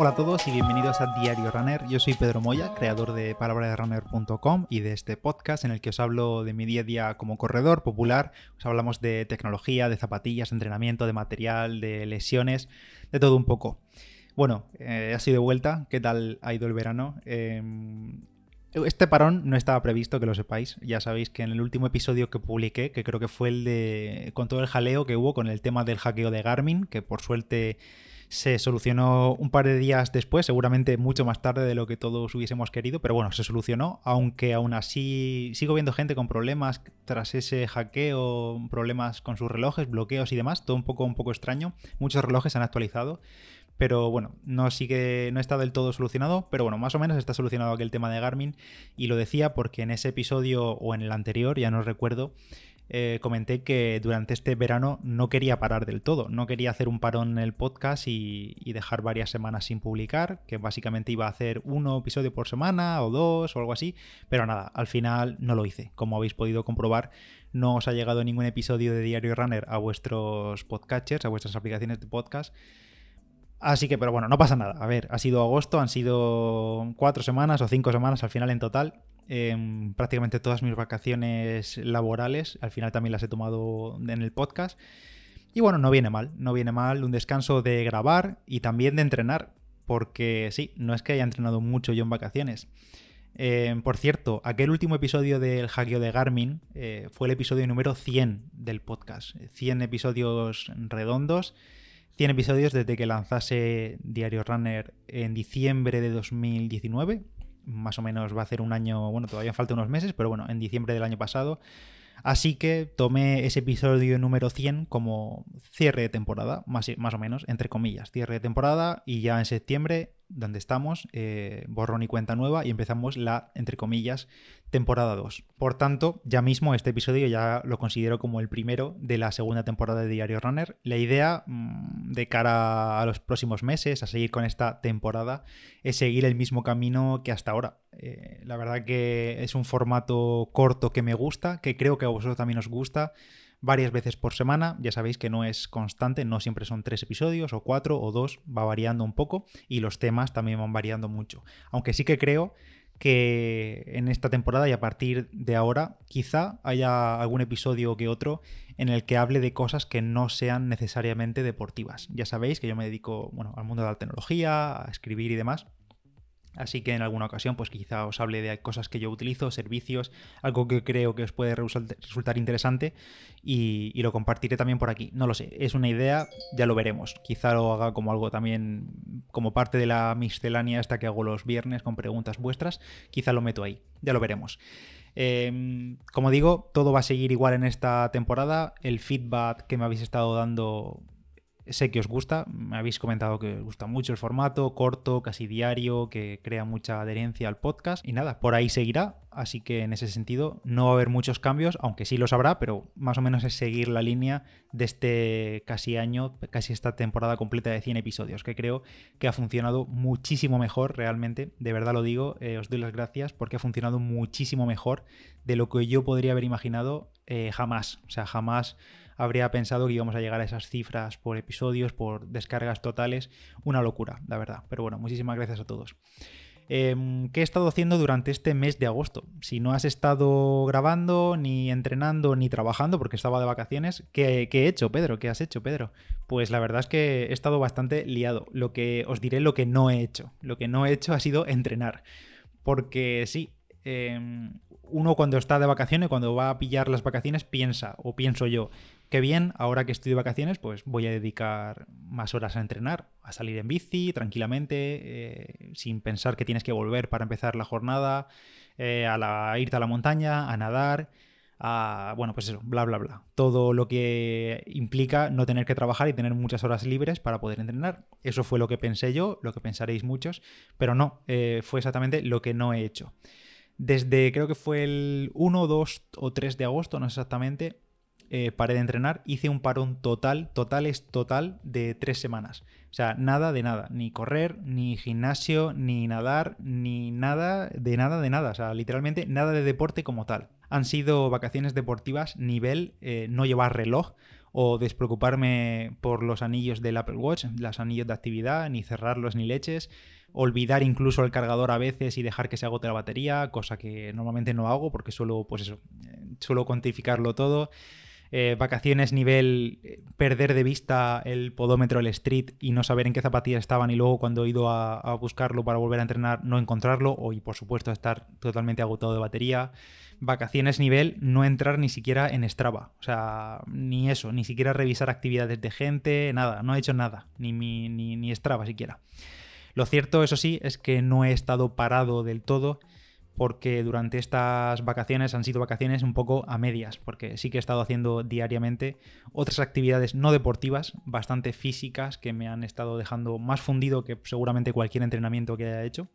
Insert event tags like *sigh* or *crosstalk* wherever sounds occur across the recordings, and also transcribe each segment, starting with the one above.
Hola a todos y bienvenidos a Diario Runner. Yo soy Pedro Moya, creador de palabraderunner.com y de este podcast en el que os hablo de mi día a día como corredor popular. Os hablamos de tecnología, de zapatillas, de entrenamiento, de material, de lesiones, de todo un poco. Bueno, eh, ha sido de vuelta. ¿Qué tal ha ido el verano? Em, este parón no estaba previsto, que lo sepáis. Ya sabéis que en el último episodio que publiqué, que creo que fue el de. con todo el jaleo que hubo con el tema del hackeo de Garmin, que por suerte se solucionó un par de días después, seguramente mucho más tarde de lo que todos hubiésemos querido, pero bueno, se solucionó, aunque aún así sigo viendo gente con problemas tras ese hackeo, problemas con sus relojes, bloqueos y demás, todo un poco, un poco extraño. Muchos relojes han actualizado, pero bueno, no sigue, no está del todo solucionado, pero bueno, más o menos está solucionado aquel tema de Garmin y lo decía porque en ese episodio o en el anterior, ya no recuerdo, eh, comenté que durante este verano no quería parar del todo, no quería hacer un parón en el podcast y, dejar varias semanas sin publicar, que básicamente iba a hacer uno episodio por semana o dos o algo así, pero nada, al final no lo hice. Como habéis podido comprobar, no os ha llegado ningún episodio de Diario Runner a vuestros podcatchers, a vuestras aplicaciones de podcast. Así que, pero bueno, no pasa nada. A ver, ha sido agosto, han sido cuatro semanas o cinco semanas al final en total. Em, prácticamente todas mis vacaciones laborales. Al final también las he tomado en el podcast. Y bueno, no viene mal, no viene mal un descanso de grabar y también de entrenar. Porque sí, no es que haya entrenado mucho yo en vacaciones. Em, por cierto, aquel último episodio del hackeo de Garmin eh, fue el episodio número 100 del podcast. 100 episodios redondos, 100 episodios desde que lanzase Diario Runner en diciembre de 2019 más o menos va a ser un año, bueno, todavía falta unos meses, pero bueno, en diciembre del año pasado. Así que tomé ese episodio número 100 como cierre de temporada, más, más o menos, entre comillas, cierre de temporada y ya en septiembre donde estamos, eh, borrón y cuenta nueva, y empezamos la, entre comillas, temporada 2. Por tanto, ya mismo este episodio ya lo considero como el primero de la segunda temporada de Diario Runner. La idea mm, de cara a los próximos meses, a seguir con esta temporada, es seguir el mismo camino que hasta ahora. Eh, la verdad que es un formato corto que me gusta, que creo que a vosotros también os gusta varias veces por semana. Ya sabéis que no es constante, no siempre son tres episodios o cuatro o dos, va variando un poco y los temas también van variando mucho. Aunque sí que creo que en esta temporada y a partir de ahora quizá haya algún episodio que otro en el que hable de cosas que no sean necesariamente deportivas. Ya sabéis que yo me dedico bueno, al mundo de la tecnología, a escribir y demás. Así que en alguna ocasión, pues quizá os hable de cosas que yo utilizo, servicios, algo que creo que os puede resultar interesante y, lo compartiré también por aquí. No lo sé, es una idea, ya lo veremos. Quizá lo haga como algo también, como parte de la miscelánea esta que hago los viernes con preguntas vuestras. Quizá lo meto ahí, ya lo veremos. Em, como digo, todo va a seguir igual en esta temporada. El feedback que me habéis estado dando Sé que os gusta, me habéis comentado que os gusta mucho el formato, corto, casi diario, que crea mucha adherencia al podcast. Y nada, por ahí seguirá, así que en ese sentido no va a haber muchos cambios, aunque sí los habrá, pero más o menos es seguir la línea de este casi año, casi esta temporada completa de 100 episodios, que creo que ha funcionado muchísimo mejor realmente, de verdad lo digo, eh, os doy las gracias porque ha funcionado muchísimo mejor de lo que yo podría haber imaginado eh, jamás, o sea, jamás habría pensado que íbamos a llegar a esas cifras por episodios, por descargas totales. Una locura, la verdad. Pero bueno, muchísimas gracias a todos. Em, ¿Qué he estado haciendo durante este mes de agosto? Si no has estado grabando, ni entrenando, ni trabajando, porque estaba de vacaciones, ¿qué, ¿qué, he hecho, Pedro? ¿Qué has hecho, Pedro? Pues la verdad es que he estado bastante liado. Lo que os diré lo que no he hecho. Lo que no he hecho ha sido entrenar. Porque sí, em, uno cuando está de vacaciones, cuando va a pillar las vacaciones, piensa, o pienso yo, qué bien, ahora que estoy de vacaciones, pues voy a dedicar más horas a entrenar, a salir en bici tranquilamente, eh, sin pensar que tienes que volver para empezar la jornada, eh, a, la, irte a la montaña, a nadar, a, bueno, pues eso, bla, bla, bla. Todo lo que implica no tener que trabajar y tener muchas horas libres para poder entrenar. Eso fue lo que pensé yo, lo que pensaréis muchos, pero no, eh, fue exactamente lo que no he hecho. Desde creo que fue el 1, 2 o 3 de agosto, no exactamente, eh, paré de entrenar, hice un parón total, total es total de tres semanas. O sea, nada de nada, ni correr, ni gimnasio, ni nadar, ni nada de nada de nada. O sea, literalmente nada de deporte como tal. Han sido vacaciones deportivas nivel eh, no llevar reloj. O despreocuparme por los anillos del Apple Watch, los anillos de actividad, ni cerrarlos ni leches, olvidar incluso el cargador a veces y dejar que se agote la batería, cosa que normalmente no hago porque suelo, pues eso, eh, suelo cuantificarlo todo. Eh, vacaciones nivel eh, perder de vista el podómetro, el street y no saber en qué zapatillas estaban y luego cuando he ido a, buscarlo para volver a entrenar no encontrarlo o y por supuesto estar totalmente agotado de batería. Vacaciones nivel no entrar ni siquiera en Strava, o sea, ni eso, ni siquiera revisar actividades de gente, nada, no he hecho nada, ni, ni, ni Strava siquiera. Lo cierto, eso sí, es que no he estado parado del todo porque durante estas vacaciones han sido vacaciones un poco a medias, porque sí que he estado haciendo diariamente otras actividades no deportivas, bastante físicas, que me han estado dejando más fundido que seguramente cualquier entrenamiento que haya hecho.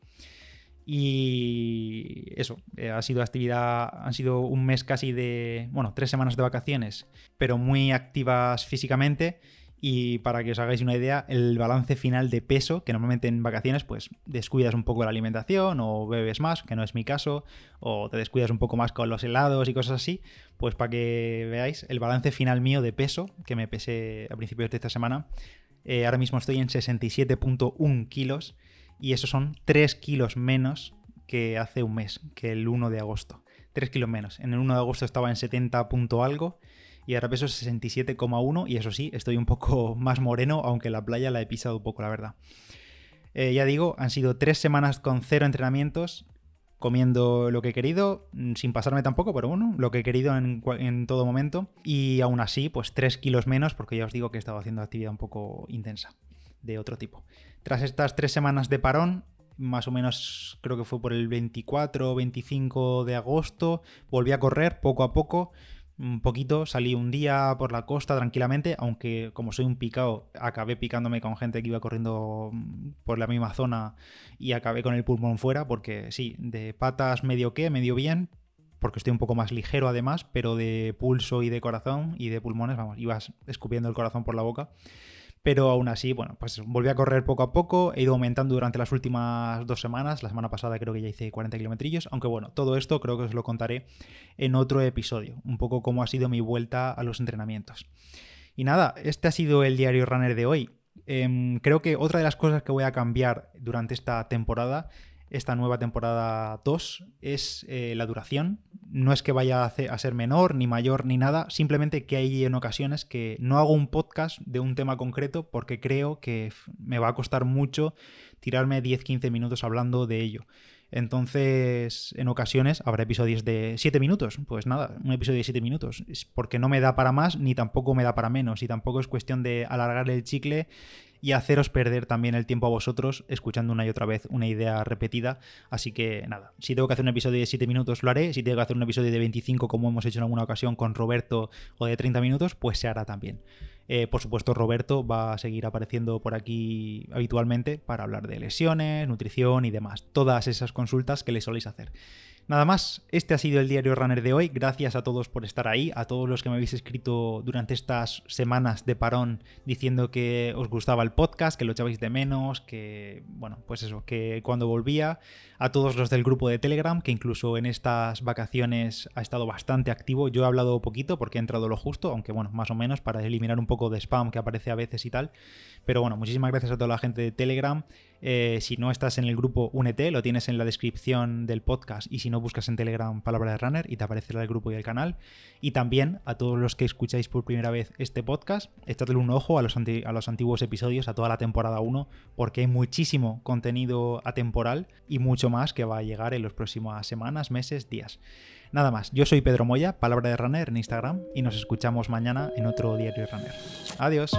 Y eso, eh, ha sido actividad, han sido un mes casi de, bueno, tres semanas de vacaciones, pero muy activas físicamente y para que os hagáis una idea, el balance final de peso, que normalmente en vacaciones pues descuidas un poco la alimentación o bebes más, que no es mi caso, o te descuidas un poco más con los helados y cosas así, pues para que veáis el balance final mío de peso, que me pesé a principios de esta semana, eh, ahora mismo estoy en 67.1 kilos y eso son 3 kilos menos que hace un mes, que el 1 de agosto. 3 kilos menos. En el 1 de agosto estaba en 70 algo y ahora peso 67,1 y eso sí, estoy un poco *laughs* más moreno, aunque la playa la he pisado un poco, la verdad. Eh, ya digo, han sido tres semanas con cero entrenamientos, comiendo lo que he querido, mm, sin pasarme tampoco, pero bueno, lo que he querido en, en, todo momento. Y aún así, pues tres kilos menos, porque ya os digo que he estado haciendo actividad un poco intensa, de otro tipo. Tras estas tres semanas de parón, más o menos creo que fue por el 24 o 25 de agosto, volví a correr poco a poco un poquito, salí un día por la costa tranquilamente, aunque como soy un picado, acabé picándome con gente que iba corriendo mm, por la misma zona y acabé con el pulmón fuera, porque sí, de patas medio que, medio bien, porque estoy un poco más ligero además, pero de pulso y de corazón y de pulmones, vamos, ibas escupiendo el corazón por la boca. Pero aún así, bueno, pues volví a correr poco a poco, he ido aumentando durante las últimas dos semanas, la semana pasada creo que ya hice 40 kilómetros, aunque bueno, todo esto creo que os lo contaré en otro episodio, un poco cómo ha sido mi vuelta a los entrenamientos. Y nada, este ha sido el diario runner de hoy. Em, creo que otra de las cosas que voy a cambiar durante esta temporada esta nueva temporada 2 es eh, la duración. No es que vaya a, ser menor, ni mayor, ni nada, simplemente que hay en ocasiones que no hago un podcast de un tema concreto porque creo que me va a costar mucho tirarme 10-15 minutos hablando de ello. Entonces, en ocasiones habrá episodios de 7 minutos. Pues nada, un episodio de 7 minutos. Porque no me da para más, ni tampoco me da para menos. Y tampoco es cuestión de alargar el chicle y haceros perder también el tiempo a vosotros escuchando una y otra vez una idea repetida. Así que nada, si tengo que hacer un episodio de 7 minutos lo haré, si tengo que hacer un episodio de 25 como hemos hecho en alguna ocasión con Roberto o de 30 minutos, pues se hará también. Eh, por supuesto, Roberto va a seguir apareciendo por aquí habitualmente para hablar de lesiones, nutrición y demás. Todas esas consultas que le soléis hacer. Nada más, este ha sido el diario Runner de hoy. Gracias a todos por estar ahí, a todos los que me habéis escrito durante estas semanas de parón diciendo que os gustaba el podcast, que lo echabais de menos, que, bueno, pues eso, que cuando volvía, a todos los del grupo de Telegram, que incluso en estas vacaciones ha estado bastante activo. Yo he hablado poquito porque he entrado lo justo, aunque bueno, más o menos para eliminar un poco de spam que aparece a veces y tal. Pero bueno, muchísimas gracias a toda la gente de Telegram. Eh, si no estás en el grupo, únete, lo tienes en la descripción del podcast y si no buscas en Telegram palabra de runner y te aparecerá el grupo y el canal. Y también a todos los que escucháis por primera vez este podcast, echadle un ojo a los, antiguos episodios, a toda la temporada 1, porque hay muchísimo contenido atemporal y mucho más que va a llegar en las próximas semanas, meses, días. Nada más, yo soy Pedro Moya, palabra de runner en Instagram y nos escuchamos mañana en otro diario runner. Adiós.